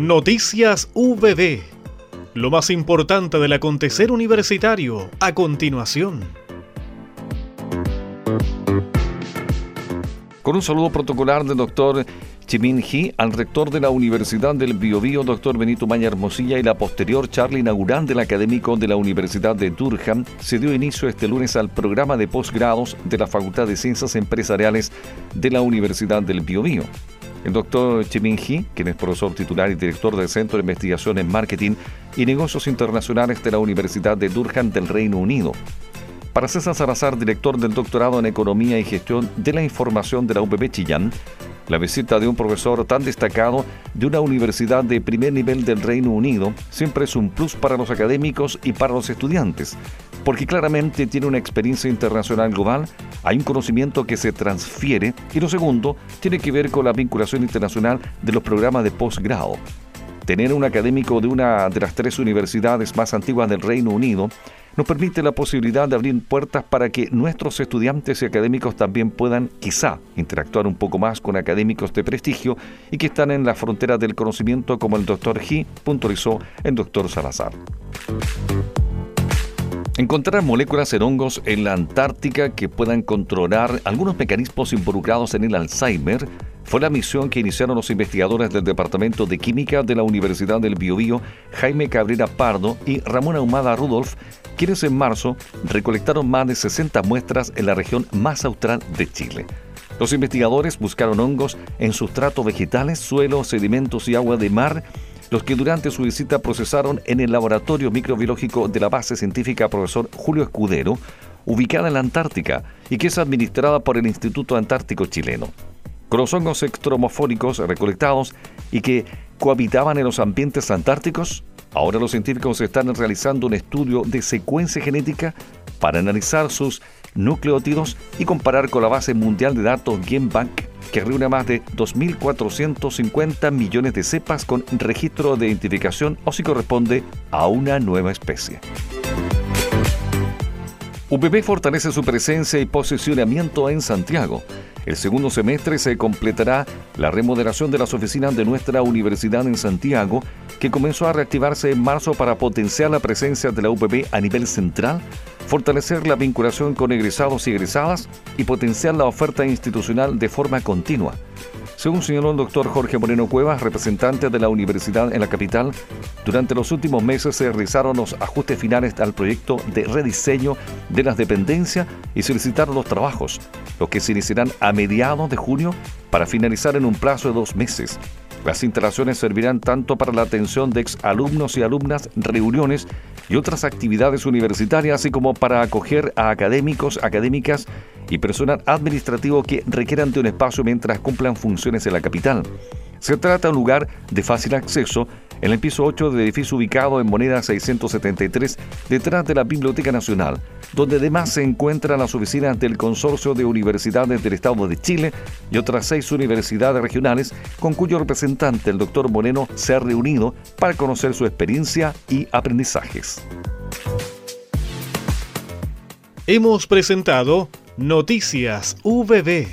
Noticias VB. Lo más importante del acontecer universitario a continuación. Con un saludo protocolar del doctor Chimin He al rector de la Universidad del Biobío, doctor Benito Maña Hermosilla, y la posterior charla inaugural del académico de la Universidad de Durham, se dio inicio este lunes al programa de posgrados de la Facultad de Ciencias Empresariales de la Universidad del Biobío. El doctor Chimin quien es profesor titular y director del Centro de Investigación en Marketing y Negocios Internacionales de la Universidad de Durham del Reino Unido. Para César Salazar, director del doctorado en Economía y Gestión de la Información de la UPB Chillán, la visita de un profesor tan destacado de una universidad de primer nivel del Reino Unido siempre es un plus para los académicos y para los estudiantes, porque claramente tiene una experiencia internacional global, hay un conocimiento que se transfiere y lo segundo tiene que ver con la vinculación internacional de los programas de posgrado. Tener un académico de una de las tres universidades más antiguas del Reino Unido nos permite la posibilidad de abrir puertas para que nuestros estudiantes y académicos también puedan quizá interactuar un poco más con académicos de prestigio y que están en la frontera del conocimiento como el doctor G puntualizó el doctor Salazar. Encontrar moléculas en hongos en la Antártica que puedan controlar algunos mecanismos involucrados en el Alzheimer fue la misión que iniciaron los investigadores del Departamento de Química de la Universidad del Biobío, Jaime Cabrera Pardo y Ramón Ahumada Rudolf, quienes en marzo recolectaron más de 60 muestras en la región más austral de Chile. Los investigadores buscaron hongos en sustratos vegetales, suelos, sedimentos y agua de mar, los que durante su visita procesaron en el laboratorio microbiológico de la base científica profesor Julio Escudero, ubicada en la Antártica y que es administrada por el Instituto Antártico Chileno. Hongos extromofónicos recolectados y que cohabitaban en los ambientes antárticos, ahora los científicos están realizando un estudio de secuencia genética para analizar sus nucleótidos y comparar con la base mundial de datos GenBank, que reúne más de 2.450 millones de cepas con registro de identificación o si corresponde a una nueva especie. UPB fortalece su presencia y posicionamiento en Santiago. El segundo semestre se completará la remodelación de las oficinas de nuestra universidad en Santiago, que comenzó a reactivarse en marzo para potenciar la presencia de la UPB a nivel central, fortalecer la vinculación con egresados y egresadas y potenciar la oferta institucional de forma continua. Según señaló el doctor Jorge Moreno Cuevas, representante de la universidad en la capital, durante los últimos meses se realizaron los ajustes finales al proyecto de rediseño de las dependencias y solicitaron los trabajos, los que se iniciarán a mediados de junio para finalizar en un plazo de dos meses. Las instalaciones servirán tanto para la atención de exalumnos y alumnas, reuniones y otras actividades universitarias, así como para acoger a académicos, académicas y personal administrativo que requieran de un espacio mientras cumplan funciones en la capital. Se trata de un lugar de fácil acceso en el piso 8 del edificio ubicado en Moneda 673, detrás de la Biblioteca Nacional, donde además se encuentran las oficinas del Consorcio de Universidades del Estado de Chile y otras seis universidades regionales, con cuyo representante, el doctor Moreno, se ha reunido para conocer su experiencia y aprendizajes. Hemos presentado Noticias VB